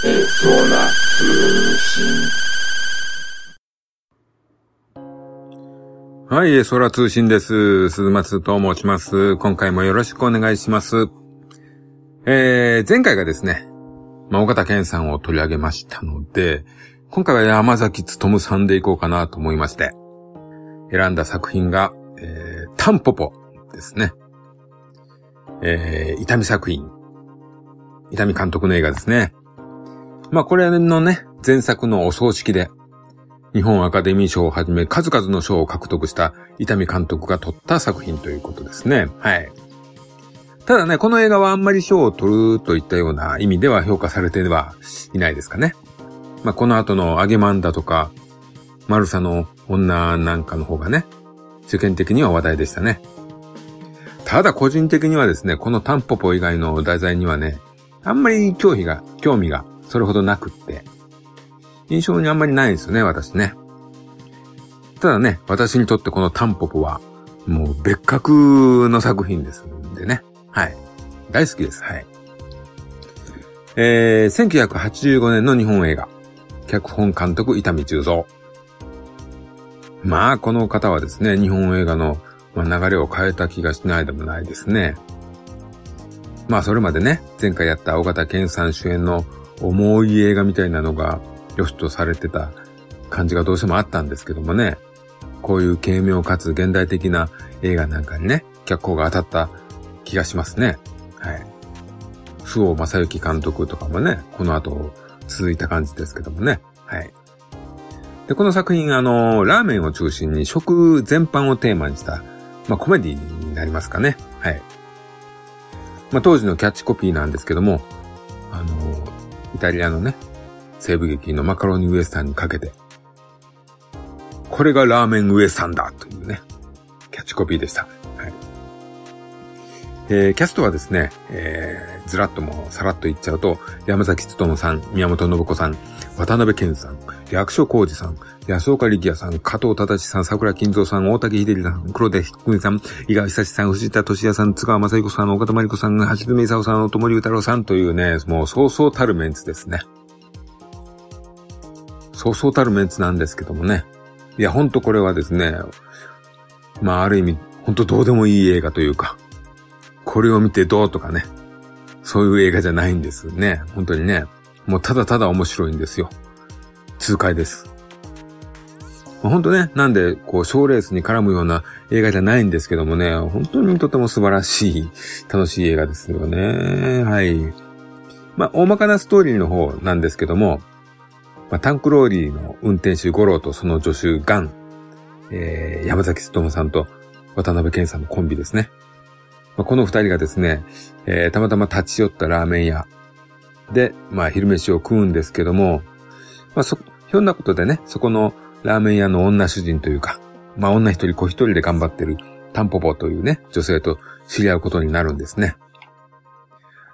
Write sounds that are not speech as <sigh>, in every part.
空通信はい、空通信です。鈴松と申します。今回もよろしくお願いします。えー、前回がですね、まあ、岡田健さんを取り上げましたので、今回は山崎努さんでいこうかなと思いまして、選んだ作品が、えー、タンポポですね。えー、伊丹作品。伊丹監督の映画ですね。まあこれのね、前作のお葬式で、日本アカデミー賞をはじめ数々の賞を獲得した伊丹監督が撮った作品ということですね。はい。ただね、この映画はあんまり賞を取るといったような意味では評価されてはいないですかね。まあ、この後の揚げマンだとか、マルサの女なんかの方がね、世間的には話題でしたね。ただ個人的にはですね、このタンポポ以外の題材にはね、あんまり興味が、興味がそれほどなくって、印象にあんまりないですよね、私ね。ただね、私にとってこのタンポポは、もう別格の作品ですんでね。はい。大好きです。はい。えー、1985年の日本映画。脚本監督、伊丹十三。まあ、この方はですね、日本映画の流れを変えた気がしないでもないですね。まあ、それまでね、前回やった尾形健さん主演の重い映画みたいなのが良しとされてた感じがどうしてもあったんですけどもね、こういう軽妙かつ現代的な映画なんかにね、脚光が当たった気がしますね。はい。周防正幸監督とかもね、この後続いた感じですけどもね。はい。で、この作品、あの、ラーメンを中心に食全般をテーマにした、まあ、コメディになりますかね。はい。まあ、当時のキャッチコピーなんですけども、イタリアのね、西部劇のマカロニウエスタンにかけて、これがラーメンウエスタンだというね、キャッチコピーでした。えー、キャストはですね、えー、ずらっともさらっと言っちゃうと、山崎努さん、宮本信子さん、渡辺健さん、役所広司さん、安岡力也さん、加藤忠さん、桜金蔵さん、大竹秀樹さん、黒手久さん、井川久志さん、藤田敏也さん、津川雅彦さん、岡田真理子さん、橋爪勲さん、音森歌郎さんというね、もうそうそうたるメンツですね。そうそうたるメンツなんですけどもね。いや、ほんとこれはですね、まあある意味、ほんとどうでもいい映画というか、これを見てどうとかね、そういう映画じゃないんですね。本当にね。もうただただ面白いんですよ。痛快です。まあ、本当ね、なんで、こう、賞レースに絡むような映画じゃないんですけどもね、本当にとても素晴らしい、楽しい映画ですよね。はい。まあ、大まかなストーリーの方なんですけども、まあ、タンクローリーの運転手五郎とその助手ガン、えー、山崎努さんと渡辺健さんのコンビですね。まあ、この二人がですね、えー、たまたま立ち寄ったラーメン屋で、まあ昼飯を食うんですけども、まあそ、ひょんなことでね、そこのラーメン屋の女主人というか、まあ女一人子一人で頑張ってるタンポポというね、女性と知り合うことになるんですね。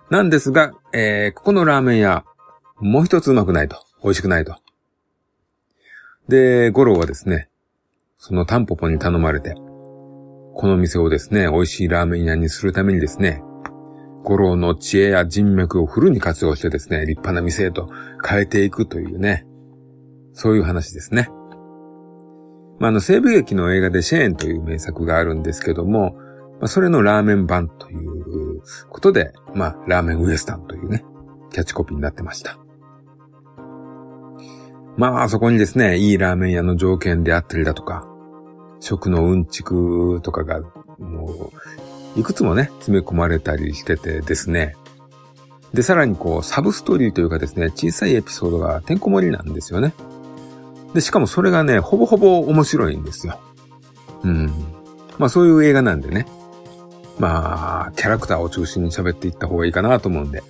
なんですが、えー、ここのラーメン屋、もう一つうまくないと。美味しくないと。で、五郎はですね、そのタンポポに頼まれて、この店をですね、美味しいラーメン屋にするためにですね、五郎の知恵や人脈をフルに活用してですね、立派な店へと変えていくというね、そういう話ですね。まあ、あの、西部劇の映画でシェーンという名作があるんですけども、まあ、それのラーメン版ということで、まあ、ラーメンウエスタンというね、キャッチコピーになってました。まあ、そこにですね、いいラーメン屋の条件であったりだとか、食のうんちくとかが、もう、いくつもね、詰め込まれたりしててですね。で、さらにこう、サブストーリーというかですね、小さいエピソードがてんこ盛りなんですよね。で、しかもそれがね、ほぼほぼ面白いんですよ。うん。まあそういう映画なんでね。まあ、キャラクターを中心に喋っていった方がいいかなと思うんで、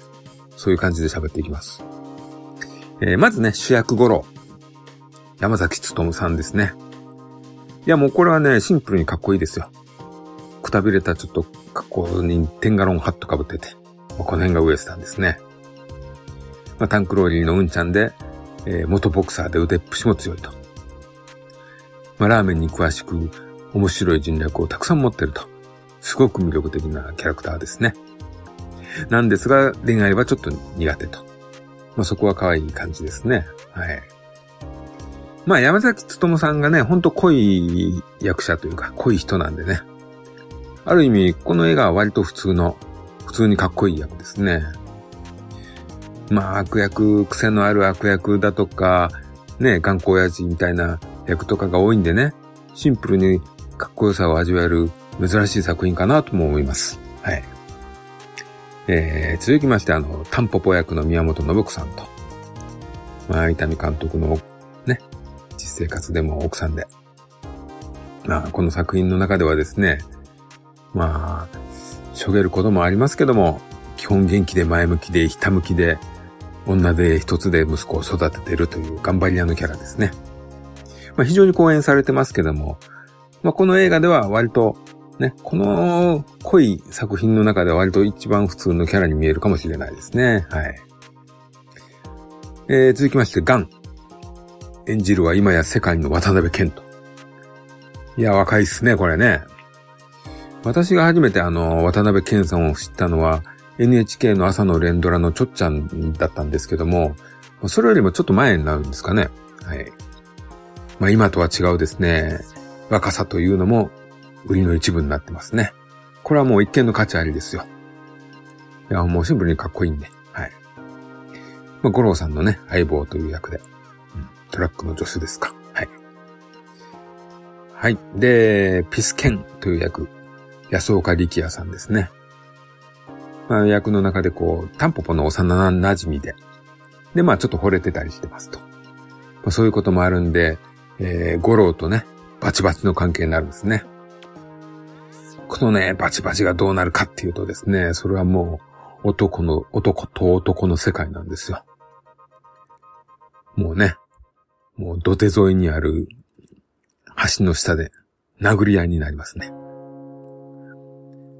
そういう感じで喋っていきます。えー、まずね、主役頃。山崎努さんですね。いや、もうこれはね、シンプルにかっこいいですよ。くたびれたちょっと格好にテンガロンハットかぶってて、この辺がウエスタンですね。まあ、タンクローリーのうんちゃんで、えー、元ボクサーで腕っぷしも強いと。まあ、ラーメンに詳しく、面白い人脈をたくさん持ってると。すごく魅力的なキャラクターですね。なんですが、恋愛はちょっと苦手と。まあそこは可愛い感じですね。はい。まあ山崎努さんがね、ほんと濃い役者というか濃い人なんでね。ある意味、この映画は割と普通の、普通にかっこいい役ですね。まあ悪役、癖のある悪役だとか、ね、頑固親父みたいな役とかが多いんでね、シンプルにかっこよさを味わえる珍しい作品かなとも思います。はい。えー、続きまして、あの、タンポポ役の宮本信子さんと、まあ、伊丹監督の、生活でも奥さんで、まあ、この作品の中ではですね、まあ、しょげることもありますけども、基本元気で前向きでひたむきで、女で一つで息子を育ててるという頑張り屋のキャラですね。まあ、非常に講演されてますけども、まあ、この映画では割とね、この濃い作品の中では割と一番普通のキャラに見えるかもしれないですね。はい。えー、続きまして、ガン。演じるは今や世界の渡辺健人。いや、若いっすね、これね。私が初めてあの、渡辺健さんを知ったのは、NHK の朝の連ドラのちょっちゃんだったんですけども、それよりもちょっと前になるんですかね。はい。まあ今とは違うですね。若さというのも売りの一部になってますね。これはもう一見の価値ありですよ。いや、もうシンプルにかっこいいんで。はい。まあ、五郎さんのね、相棒という役で、トラックの助手ですか？はい。はい。で、ピスケンという役、安岡力也さんですね。まあ、役の中でこう、タンポポの幼馴染で、で、まあちょっと惚れてたりしてますと。まあ、そういうこともあるんで、えー、五郎とね、バチバチの関係になるんですね。このね、バチバチがどうなるかっていうとですね、それはもう男の、男と男の世界なんですよ。もうね、もう土手沿いにある橋の下で殴り合いになりますね。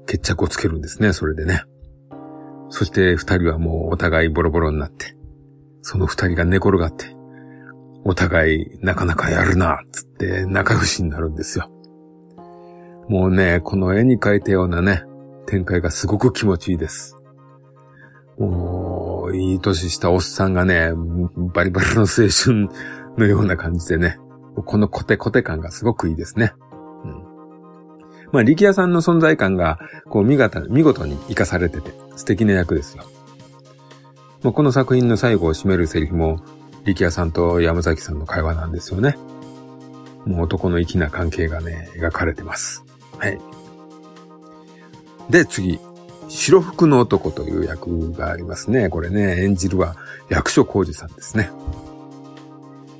決着をつけるんですね、それでね。そして二人はもうお互いボロボロになって、その二人が寝転がって、お互いなかなかやるな、つって仲良しになるんですよ。もうね、この絵に描いたようなね、展開がすごく気持ちいいです。もう、いい年したおっさんがね、バリバリの青春のような感じでね、このコテコテ感がすごくいいですね。うん。まあ、力也さんの存在感が、こう、見事見事に活かされてて、素敵な役ですよ。まあ、この作品の最後を締めるセリフも、力也さんと山崎さんの会話なんですよね。もう男の粋な関係がね、描かれてます。はい。で、次。白服の男という役がありますね。これね、演じるは役所広司さんですね。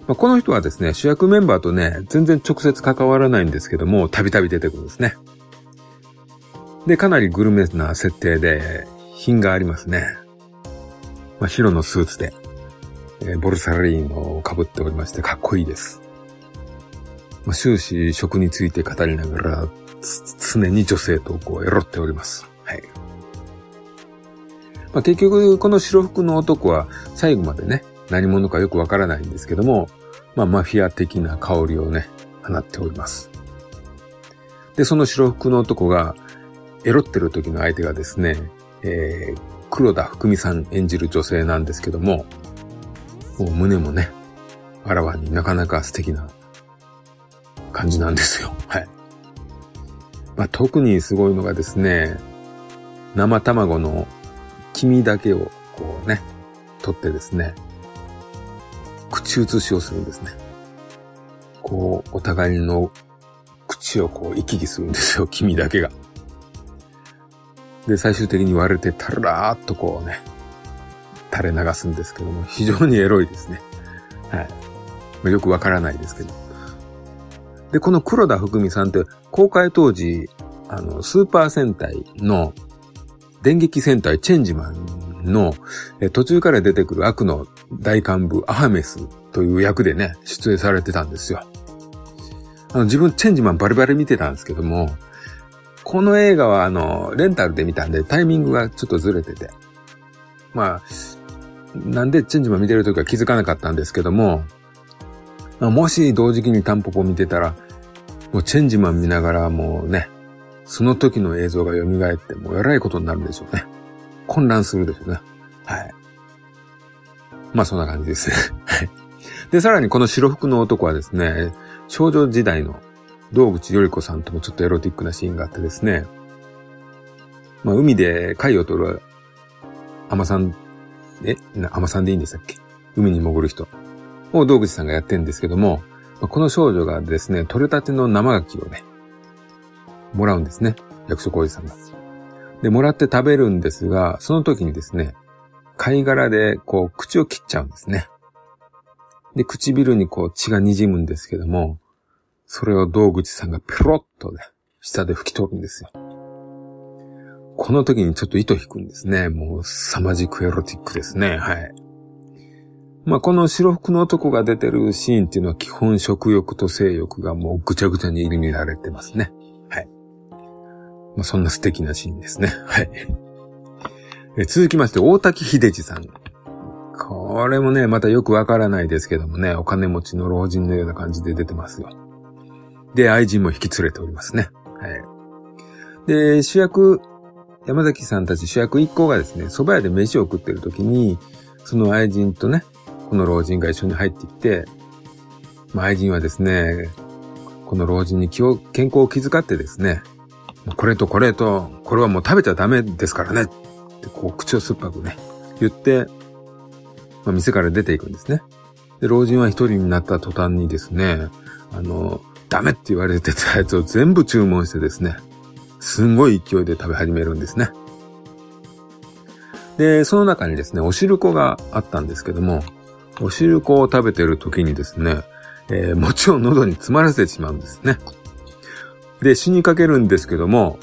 まあ、この人はですね、主役メンバーとね、全然直接関わらないんですけども、たびたび出てくるんですね。で、かなりグルメな設定で、品がありますね。まあ、白のスーツで、えー、ボルサラリーノを被っておりまして、かっこいいです。まあ、終始食について語りながら、常に女性とこう、エロっております。はい。まあ、結局、この白服の男は最後までね、何者かよくわからないんですけども、まあ、マフィア的な香りをね、放っております。で、その白服の男が、エロってる時の相手がですね、えー、黒田福美さん演じる女性なんですけども、もう胸もね、あらわになかなか素敵な感じなんですよ。<laughs> はい。まあ、特にすごいのがですね、生卵の黄身だけをこうね、取ってですね、口移しをするんですね。こう、お互いの口をこう行き来するんですよ、黄身だけが。で、最終的に割れてタラーっとこうね、垂れ流すんですけども、非常にエロいですね。はい。よくわからないですけど。で、この黒田福美さんって公開当時、あの、スーパー戦隊の電撃戦隊チェンジマンの途中から出てくる悪の大幹部アハメスという役でね、出演されてたんですよ。あの、自分チェンジマンバリバリ見てたんですけども、この映画はあの、レンタルで見たんでタイミングがちょっとずれてて。まあ、なんでチェンジマン見てるときは気づかなかったんですけども、もし同時期にタンポポ見てたら、もうチェンジマン見ながらもうね、その時の映像が蘇ってもう偉いことになるんでしょうね。混乱するでしょうね。はい。まあそんな感じです。はい。で、さらにこの白服の男はですね、少女時代の道口より子さんともちょっとエロティックなシーンがあってですね、まあ海で貝を取るアマさん、え？アマさんでいいんでしたっけ？海に潜る人を道口さんがやってるんですけども、この少女がですね、取れたての生牡蠣をね、もらうんですね。役所広司さんが。で、もらって食べるんですが、その時にですね、貝殻でこう口を切っちゃうんですね。で、唇にこう血が滲むんですけども、それを道口さんがペロッとね、下で拭き取るんですよ。この時にちょっと糸引くんですね。もう、凄まじくエロティックですね。はい。まあ、この白服の男が出てるシーンっていうのは基本食欲と性欲がもうぐちゃぐちゃに入り乱れてますね。はい。まあ、そんな素敵なシーンですね。はい。え続きまして、大滝秀治さん。これもね、またよくわからないですけどもね、お金持ちの老人のような感じで出てますよ。で、愛人も引き連れておりますね。はい。で、主役、山崎さんたち主役一行がですね、蕎麦屋で飯を食ってる時に、その愛人とね、この老人が一緒に入ってきて、まあ、愛人はですね、この老人に気を、健康を気遣ってですね、これとこれと、これはもう食べちゃダメですからね、ってこう口を酸っぱくね、言って、まあ、店から出ていくんですね。で、老人は一人になった途端にですね、あの、ダメって言われてたやつを全部注文してですね、すんごい勢いで食べ始めるんですね。で、その中にですね、お汁粉があったんですけども、お汁粉を食べてる時にですね、えー、餅を喉に詰まらせてしまうんですね。で、死にかけるんですけども、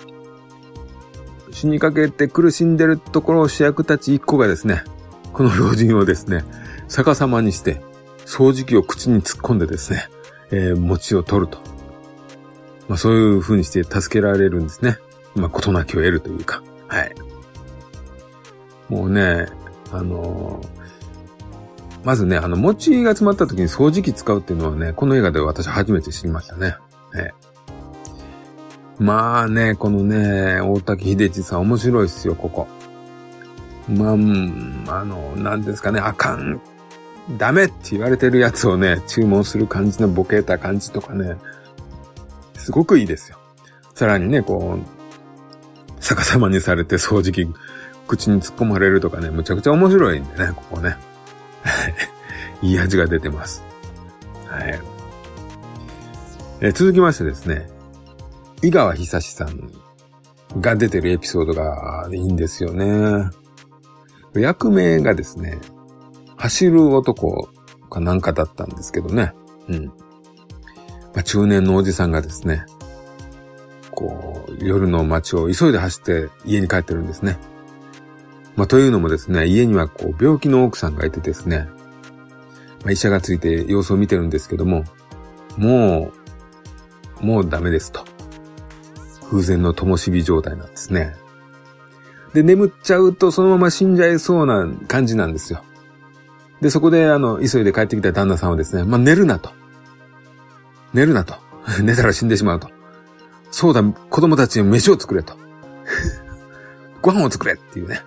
死にかけて苦しんでるところを主役たち一個がですね、この老人をですね、逆さまにして、掃除機を口に突っ込んでですね、えー、餅を取ると。まあそういう風にして助けられるんですね。まあ事なきを得るというか。はい。もうね、あのー、まずね、あの、餅が詰まった時に掃除機使うっていうのはね、この映画で私初めて知りましたね。えまあね、このね、大滝秀治さん面白いっすよ、ここ。まあ、あの、なんですかね、あかん、ダメって言われてるやつをね、注文する感じのボケた感じとかね、すごくいいですよ。さらにね、こう、逆さまにされて掃除機、口に突っ込まれるとかね、むちゃくちゃ面白いんでね、ここね。<laughs> いい味が出てます。はい。え続きましてですね、井川久志さんが出てるエピソードがいいんですよね。役名がですね、走る男かなんかだったんですけどね。うん。まあ、中年のおじさんがですね、こう、夜の街を急いで走って家に帰ってるんですね。まあ、というのもですね、家にはこう、病気の奥さんがいてですね、まあ、医者がついて様子を見てるんですけども、もう、もうダメですと。風前の灯火状態なんですね。で、眠っちゃうとそのまま死んじゃいそうな感じなんですよ。で、そこで、あの、急いで帰ってきた旦那さんはですね、まあ、寝るなと。寝るなと。<laughs> 寝たら死んでしまうと。そうだ、子供たちに飯を作れと。<laughs> ご飯を作れっていうね。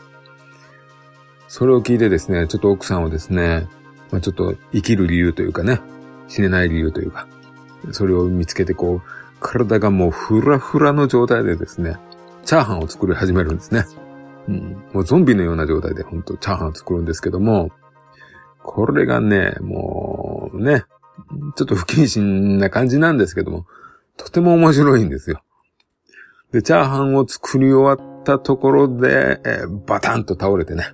それを聞いてですね、ちょっと奥さんをですね、まあ、ちょっと生きる理由というかね、死ねない理由というか、それを見つけてこう、体がもうフラフラの状態でですね、チャーハンを作り始めるんですね。うん、もうゾンビのような状態で本当チャーハン作るんですけども、これがね、もうね、ちょっと不謹慎な感じなんですけども、とても面白いんですよ。で、チャーハンを作り終わったところで、えー、バタンと倒れてね、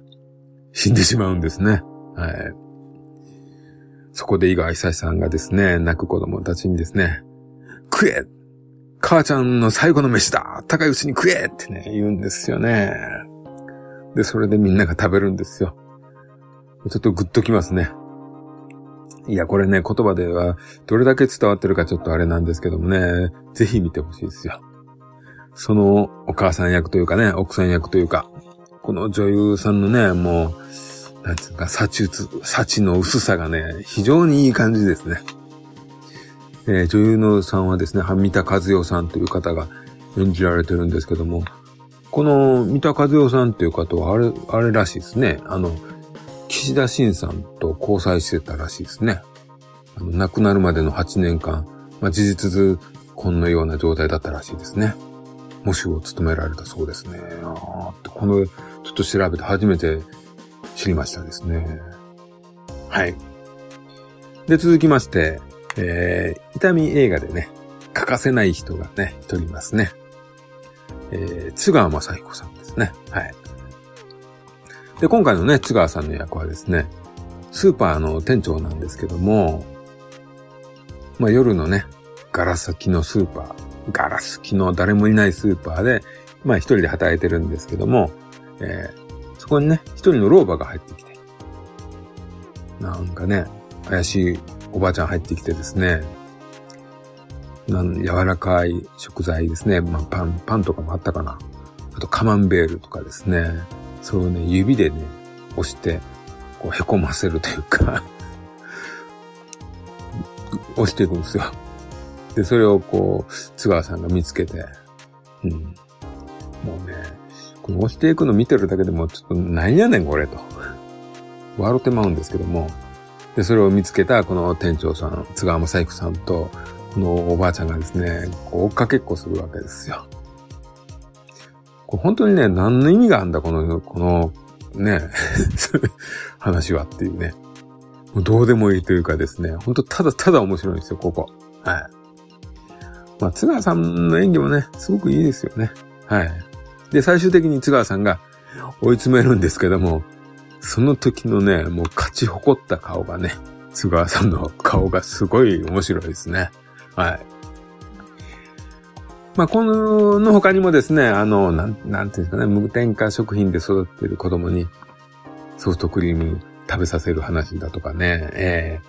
死んでしまうんですね。はい。そこで井川久志さんがですね、泣く子供たちにですね、食え母ちゃんの最後の飯だ高いうちに食えってね、言うんですよね。で、それでみんなが食べるんですよ。ちょっとグッときますね。いや、これね、言葉ではどれだけ伝わってるかちょっとあれなんですけどもね、ぜひ見てほしいですよ。そのお母さん役というかね、奥さん役というか、この女優さんのね、もう、なんつうか、幸、幸の薄さがね、非常にいい感じですね。えー、女優のさんはですね、三田和代さんという方が演じられてるんですけども、この三田和代さんっていう方はあれ、あれらしいですね。あの、岸田晋さんと交際してたらしいですね。あの亡くなるまでの8年間、まあ、事実図婚のような状態だったらしいですね。模試を務められたそうですね。あこの、ちょっと調べて初めて知りましたですね。はい。で、続きまして、えー、痛み映画でね、欠かせない人がね、一人いますね。えー、津川雅彦さんですね。はい。で、今回のね、津川さんの役はですね、スーパーの店長なんですけども、まあ夜のね、ガラス機のスーパー、ガラス機の誰もいないスーパーで、まあ一人で働いてるんですけども、えー、そこにね、一人の老婆が入ってきて、なんかね、怪しいおばあちゃん入ってきてですね、なん柔らかい食材ですね。まあ、パン、パンとかもあったかな。あとカマンベールとかですね。そうね、指でね、押して、こう、凹ませるというか <laughs> 押していくんですよ。で、それをこう、津川さんが見つけて、うん。もうね、この押していくの見てるだけでも、ちょっと何やねんこれと。笑ってまうんですけども。で、それを見つけたこの店長さん、津川正彦さんと、このおばあちゃんがですね、こう追っかけっこするわけですよ。これ本当にね、何の意味があんだ、この、この、ね、<laughs> 話はっていうね。もうどうでもいいというかですね、本当ただただ面白いんですよ、ここ。はい。まあ、津川さんの演技もね、すごくいいですよね。はい。で、最終的に津川さんが追い詰めるんですけども、その時のね、もう勝ち誇った顔がね、津川さんの顔がすごい面白いですね。はい。まあ、この、の他にもですね、あの、なん、なんていうんですかね、無添加食品で育っている子供にソフトクリーム食べさせる話だとかね、え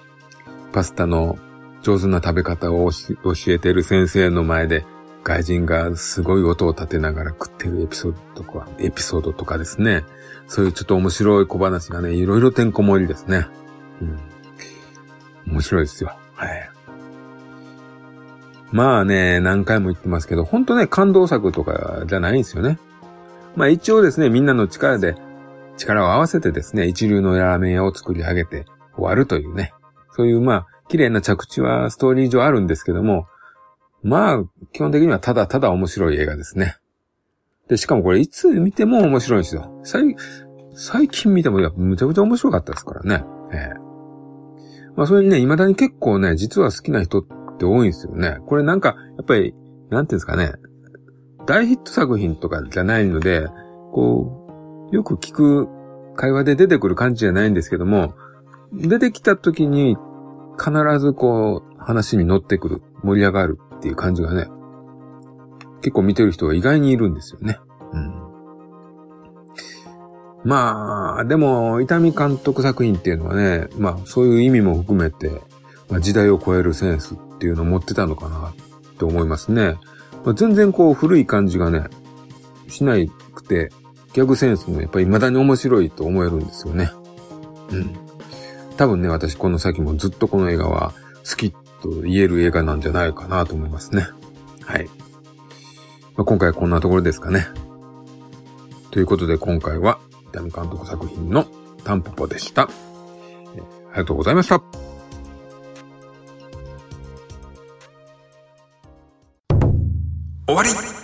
ー、パスタの上手な食べ方を教えてる先生の前で、外人がすごい音を立てながら食ってるエピソードとか、エピソードとかですね。そういうちょっと面白い小話がね、いろいろてんこ盛りですね。うん。面白いですよ。はい。まあね、何回も言ってますけど、ほんとね、感動作とかじゃないんですよね。まあ一応ですね、みんなの力で、力を合わせてですね、一流のラーメン屋を作り上げて終わるというね。そういうまあ、綺麗な着地はストーリー上あるんですけども、まあ、基本的にはただただ面白い映画ですね。で、しかもこれいつ見ても面白いんですよ。最、最近見てもやむちゃくちゃ面白かったですからね。ええまあそれにね、未だに結構ね、実は好きな人っって多いんですよね。これなんか、やっぱり、なんていうんですかね。大ヒット作品とかじゃないので、こう、よく聞く会話で出てくる感じじゃないんですけども、出てきた時に必ずこう、話に乗ってくる、盛り上がるっていう感じがね、結構見てる人が意外にいるんですよね。うん。まあ、でも、伊丹監督作品っていうのはね、まあ、そういう意味も含めて、まあ、時代を超えるセンスっていうのを持ってたのかなって思いますね。まあ、全然こう、古い感じがね、しないくて、ギャグセンスもやっぱり未だに面白いと思えるんですよね。うん。多分ね、私この先もずっとこの映画は好きと言える映画なんじゃないかなと思いますね。はい。まあ、今回はこんなところですかね。ということで今回は、伊丹監督作品のタンポポでした。ありがとうございました。終わり。